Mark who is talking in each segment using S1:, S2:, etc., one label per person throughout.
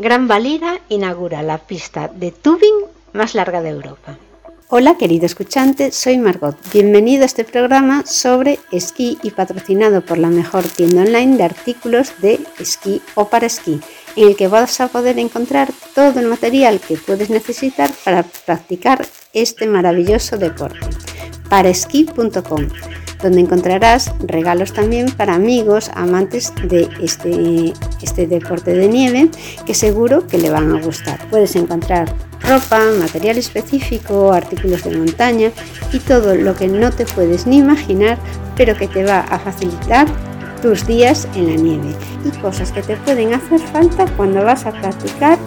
S1: Gran Valira inaugura la pista de tubing más larga de Europa.
S2: Hola querido escuchante, soy Margot. Bienvenido a este programa sobre esquí y patrocinado por la mejor tienda online de artículos de esquí o para esquí, en el que vas a poder encontrar todo el material que puedes necesitar para practicar este maravilloso deporte. Paraesquí.com donde encontrarás regalos también para amigos, amantes de este, este deporte de nieve, que seguro que le van a gustar. Puedes encontrar ropa, material específico, artículos de montaña y todo lo que no te puedes ni imaginar, pero que te va a facilitar tus días en la nieve y cosas que te pueden hacer falta cuando vas a practicar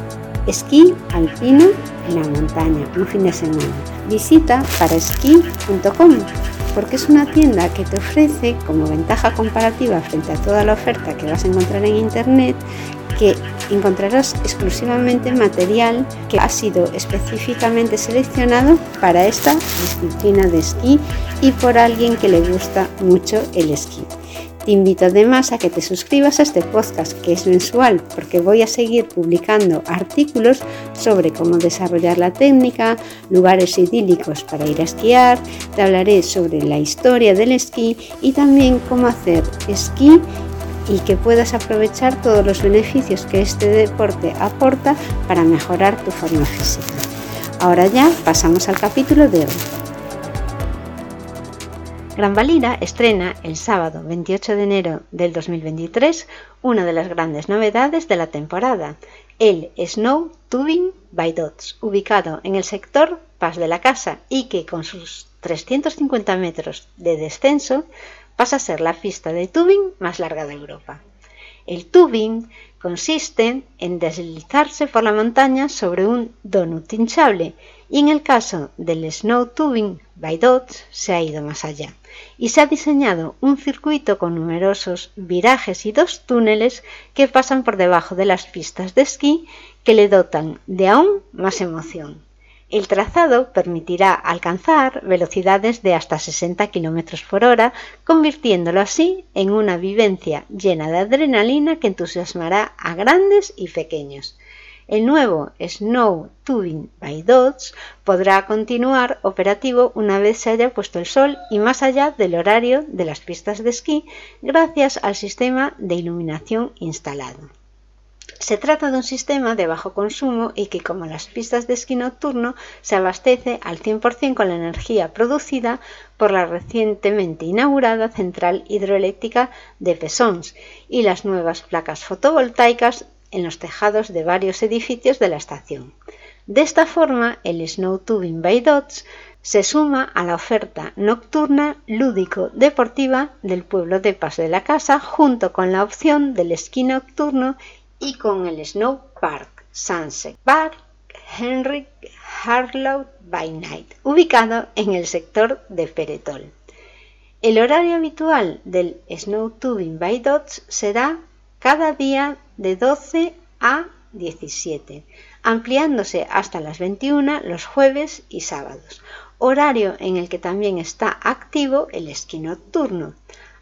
S2: esquí alpino en la montaña un fin de semana. Visita paraesquí.com porque es una tienda que te ofrece como ventaja comparativa frente a toda la oferta que vas a encontrar en internet que encontrarás exclusivamente material que ha sido específicamente seleccionado para esta disciplina de esquí y por alguien que le gusta mucho el esquí. Te invito además a que te suscribas a este podcast que es mensual porque voy a seguir publicando artículos sobre cómo desarrollar la técnica, lugares idílicos para ir a esquiar, te hablaré sobre la historia del esquí y también cómo hacer esquí y que puedas aprovechar todos los beneficios que este deporte aporta para mejorar tu forma física. Ahora ya pasamos al capítulo de hoy.
S1: Gran Valira estrena el sábado 28 de enero del 2023 una de las grandes novedades de la temporada, el Snow Tubing by Dots, ubicado en el sector Paz de la Casa y que con sus 350 metros de descenso pasa a ser la pista de tubing más larga de Europa. El tubing consiste en deslizarse por la montaña sobre un donut hinchable y en el caso del snow tubing by dots se ha ido más allá y se ha diseñado un circuito con numerosos virajes y dos túneles que pasan por debajo de las pistas de esquí que le dotan de aún más emoción. El trazado permitirá alcanzar velocidades de hasta 60 km por hora, convirtiéndolo así en una vivencia llena de adrenalina que entusiasmará a grandes y pequeños. El nuevo Snow Tubing by Dots podrá continuar operativo una vez se haya puesto el sol y más allá del horario de las pistas de esquí gracias al sistema de iluminación instalado. Se trata de un sistema de bajo consumo y que, como las pistas de esquí nocturno, se abastece al 100% con la energía producida por la recientemente inaugurada central hidroeléctrica de Pesons y las nuevas placas fotovoltaicas en los tejados de varios edificios de la estación. De esta forma, el Snow Tubing by Dots se suma a la oferta nocturna lúdico-deportiva del pueblo de Paz de la Casa junto con la opción del esquí nocturno y con el Snow Park Sunset Park Henry Harlow by Night, ubicado en el sector de Peretol. El horario habitual del Snow Tubing by Dots será cada día de 12 a 17, ampliándose hasta las 21 los jueves y sábados, horario en el que también está activo el esquí nocturno.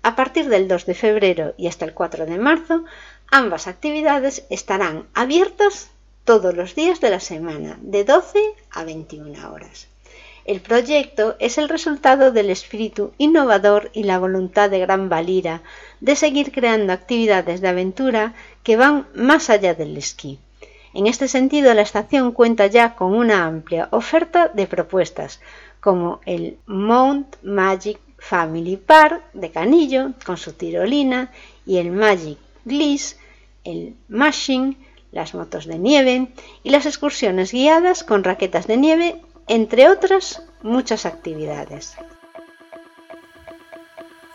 S1: A partir del 2 de febrero y hasta el 4 de marzo Ambas actividades estarán abiertas todos los días de la semana, de 12 a 21 horas. El proyecto es el resultado del espíritu innovador y la voluntad de Gran Valira de seguir creando actividades de aventura que van más allá del esquí. En este sentido, la estación cuenta ya con una amplia oferta de propuestas, como el Mount Magic Family Park de Canillo, con su tirolina, y el Magic Gliss el mashing, las motos de nieve y las excursiones guiadas con raquetas de nieve, entre otras muchas actividades.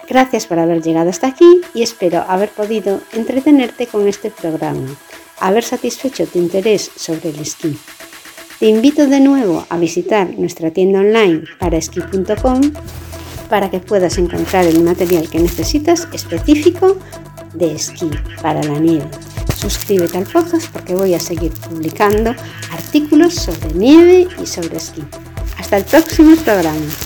S2: Gracias por haber llegado hasta aquí y espero haber podido entretenerte con este programa, haber satisfecho tu interés sobre el esquí. Te invito de nuevo a visitar nuestra tienda online para esquí.com para que puedas encontrar el material que necesitas específico de esquí para la nieve. Suscríbete al podcast porque voy a seguir publicando artículos sobre nieve y sobre esquí. Hasta el próximo programa.